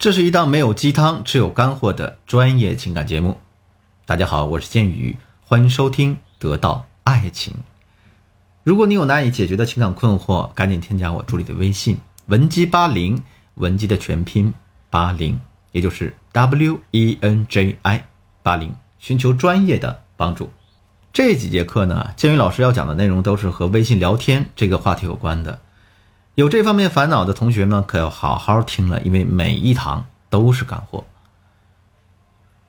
这是一档没有鸡汤，只有干货的专业情感节目。大家好，我是剑宇，欢迎收听《得到爱情》。如果你有难以解决的情感困惑，赶紧添加我助理的微信文姬八零，文姬的全拼八零，也就是 W E N J I 八零，寻求专业的帮助。这几节课呢，剑宇老师要讲的内容都是和微信聊天这个话题有关的。有这方面烦恼的同学们，可要好好听了，因为每一堂都是干货。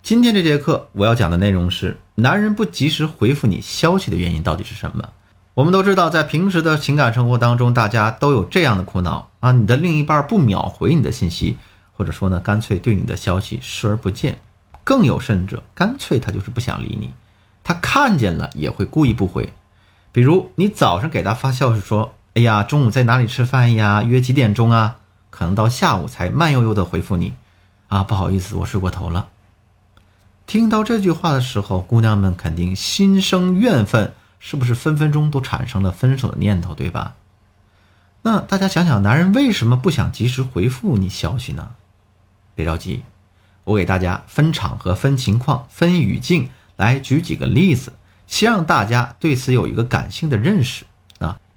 今天这节课我要讲的内容是：男人不及时回复你消息的原因到底是什么？我们都知道，在平时的情感生活当中，大家都有这样的苦恼啊，你的另一半不秒回你的信息，或者说呢，干脆对你的消息视而不见，更有甚者，干脆他就是不想理你，他看见了也会故意不回。比如你早上给他发消息说。哎呀，中午在哪里吃饭呀？约几点钟啊？可能到下午才慢悠悠的回复你，啊，不好意思，我睡过头了。听到这句话的时候，姑娘们肯定心生怨愤，是不是分分钟都产生了分手的念头，对吧？那大家想想，男人为什么不想及时回复你消息呢？别着急，我给大家分场合、分情况、分语境来举几个例子，先让大家对此有一个感性的认识。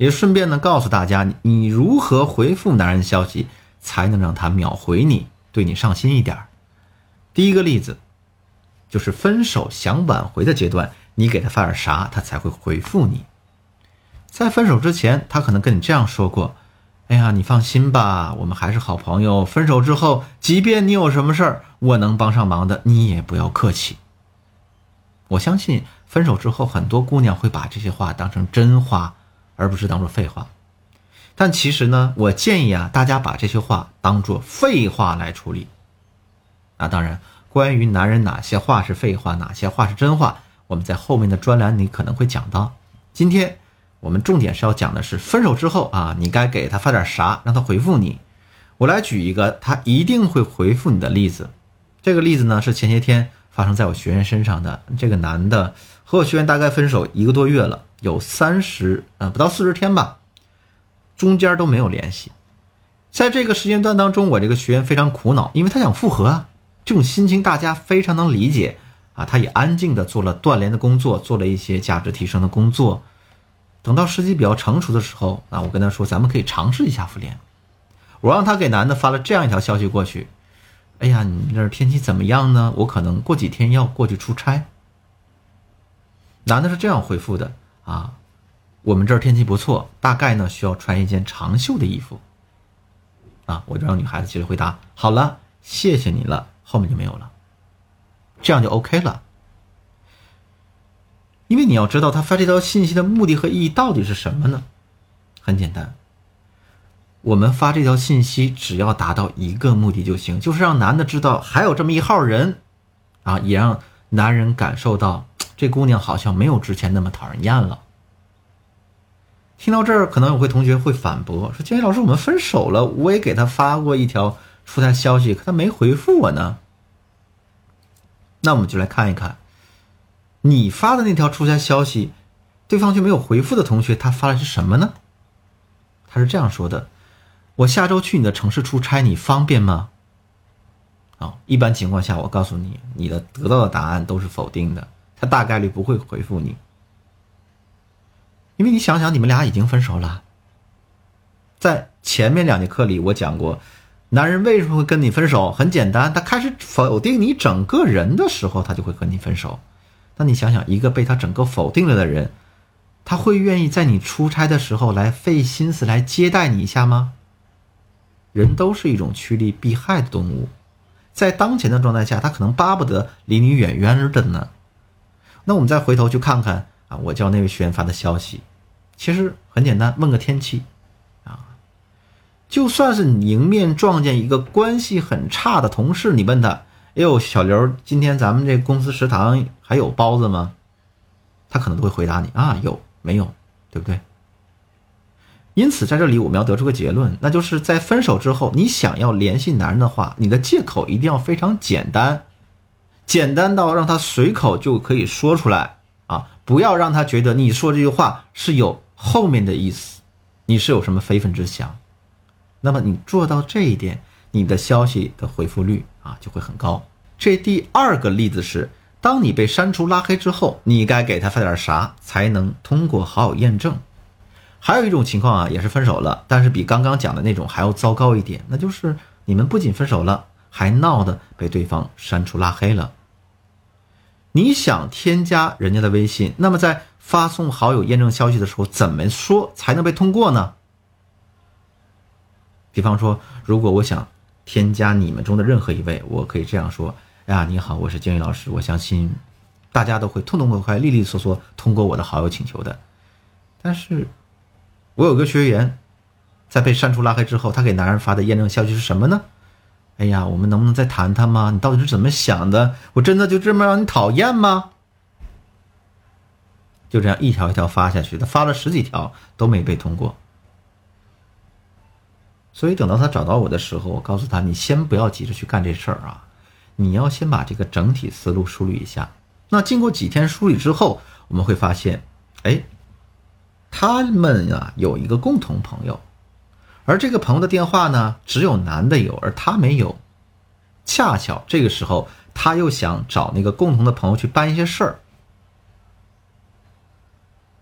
也顺便呢告诉大家，你如何回复男人消息，才能让他秒回你，对你上心一点。第一个例子，就是分手想挽回的阶段，你给他发点啥，他才会回复你。在分手之前，他可能跟你这样说过：“哎呀，你放心吧，我们还是好朋友。分手之后，即便你有什么事儿，我能帮上忙的，你也不要客气。”我相信，分手之后，很多姑娘会把这些话当成真话。而不是当做废话，但其实呢，我建议啊，大家把这些话当做废话来处理。啊，当然，关于男人哪些话是废话，哪些话是真话，我们在后面的专栏里可能会讲到。今天我们重点是要讲的是分手之后啊，你该给他发点啥，让他回复你。我来举一个他一定会回复你的例子。这个例子呢，是前些天发生在我学员身上的。这个男的和我学员大概分手一个多月了。有三十，呃，不到四十天吧，中间都没有联系。在这个时间段当中，我这个学员非常苦恼，因为他想复合啊，这种心情大家非常能理解啊。他也安静的做了断联的工作，做了一些价值提升的工作。等到时机比较成熟的时候啊，我跟他说，咱们可以尝试一下复联。我让他给男的发了这样一条消息过去：哎呀，你那儿天气怎么样呢？我可能过几天要过去出差。男的是这样回复的。啊，我们这儿天气不错，大概呢需要穿一件长袖的衣服。啊，我就让女孩子接着回答：“好了，谢谢你了。”后面就没有了，这样就 OK 了。因为你要知道他发这条信息的目的和意义到底是什么呢？很简单，我们发这条信息只要达到一个目的就行，就是让男的知道还有这么一号人，啊，也让男人感受到。这姑娘好像没有之前那么讨人厌了。听到这儿，可能有会同学会反驳说：“建宇老师，我们分手了，我也给他发过一条出差消息，可他没回复我呢。”那我们就来看一看，你发的那条出差消息，对方却没有回复的同学，他发的是什么呢？他是这样说的：“我下周去你的城市出差，你方便吗？”啊，一般情况下，我告诉你，你的得到的答案都是否定的。他大概率不会回复你，因为你想想，你们俩已经分手了。在前面两节课里，我讲过，男人为什么会跟你分手？很简单，他开始否定你整个人的时候，他就会和你分手。那你想想，一个被他整个否定了的人，他会愿意在你出差的时候来费心思来接待你一下吗？人都是一种趋利避害的动物，在当前的状态下，他可能巴不得离你远远的呢。那我们再回头去看看啊，我叫那位学员发的消息，其实很简单，问个天气，啊，就算是你迎面撞见一个关系很差的同事，你问他，哎呦，小刘，今天咱们这公司食堂还有包子吗？他可能都会回答你啊，有没有，对不对？因此，在这里我们要得出个结论，那就是在分手之后，你想要联系男人的话，你的借口一定要非常简单。简单到让他随口就可以说出来啊！不要让他觉得你说这句话是有后面的意思，你是有什么非分之想。那么你做到这一点，你的消息的回复率啊就会很高。这第二个例子是，当你被删除拉黑之后，你该给他发点啥才能通过好友验证？还有一种情况啊，也是分手了，但是比刚刚讲的那种还要糟糕一点，那就是你们不仅分手了，还闹得被对方删除拉黑了。你想添加人家的微信，那么在发送好友验证消息的时候，怎么说才能被通过呢？比方说，如果我想添加你们中的任何一位，我可以这样说：哎呀，你好，我是建宇老师，我相信大家都会痛痛快快、利利索索通过我的好友请求的，但是。我有个学员，在被删除拉黑之后，他给男人发的验证消息是什么呢？哎呀，我们能不能再谈谈吗？你到底是怎么想的？我真的就这么让你讨厌吗？就这样一条一条发下去，他发了十几条都没被通过。所以等到他找到我的时候，我告诉他：你先不要急着去干这事儿啊，你要先把这个整体思路梳理一下。那经过几天梳理之后，我们会发现，哎。他们啊有一个共同朋友，而这个朋友的电话呢，只有男的有，而他没有。恰巧这个时候，他又想找那个共同的朋友去办一些事儿。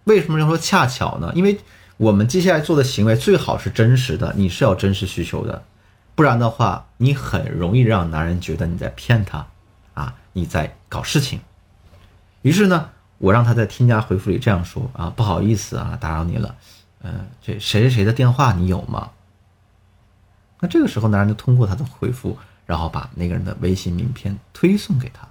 为什么要说恰巧呢？因为我们接下来做的行为最好是真实的，你是要真实需求的，不然的话，你很容易让男人觉得你在骗他，啊，你在搞事情。于是呢。我让他在添加回复里这样说啊，不好意思啊，打扰你了，嗯，这谁谁谁的电话你有吗？那这个时候男人就通过他的回复，然后把那个人的微信名片推送给他。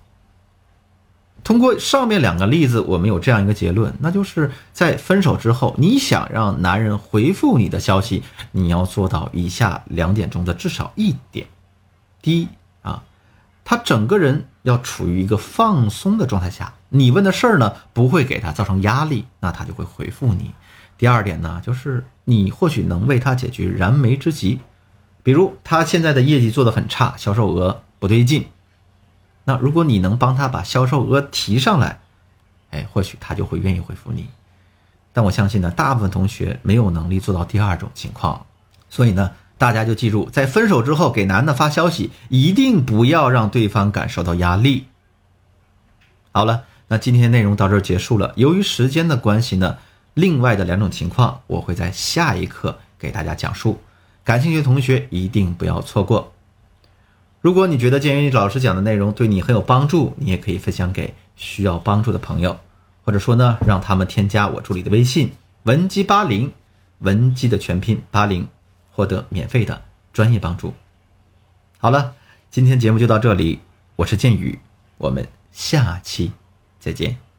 通过上面两个例子，我们有这样一个结论，那就是在分手之后，你想让男人回复你的消息，你要做到以下两点中的至少一点：第一啊，他整个人要处于一个放松的状态下。你问的事儿呢，不会给他造成压力，那他就会回复你。第二点呢，就是你或许能为他解决燃眉之急，比如他现在的业绩做得很差，销售额不对劲，那如果你能帮他把销售额提上来，哎，或许他就会愿意回复你。但我相信呢，大部分同学没有能力做到第二种情况，所以呢，大家就记住，在分手之后给男的发消息，一定不要让对方感受到压力。好了。那今天内容到这儿结束了。由于时间的关系呢，另外的两种情况我会在下一课给大家讲述，感兴趣的同学一定不要错过。如果你觉得建议老师讲的内容对你很有帮助，你也可以分享给需要帮助的朋友，或者说呢，让他们添加我助理的微信文姬八零，文姬的全拼八零，获得免费的专业帮助。好了，今天节目就到这里，我是建宇，我们下期。再见。